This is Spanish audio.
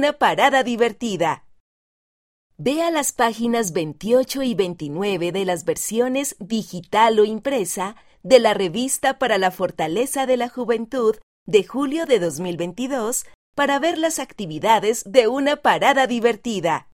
una parada divertida. Vea las páginas 28 y 29 de las versiones digital o impresa de la revista para la fortaleza de la juventud de julio de 2022 para ver las actividades de una parada divertida.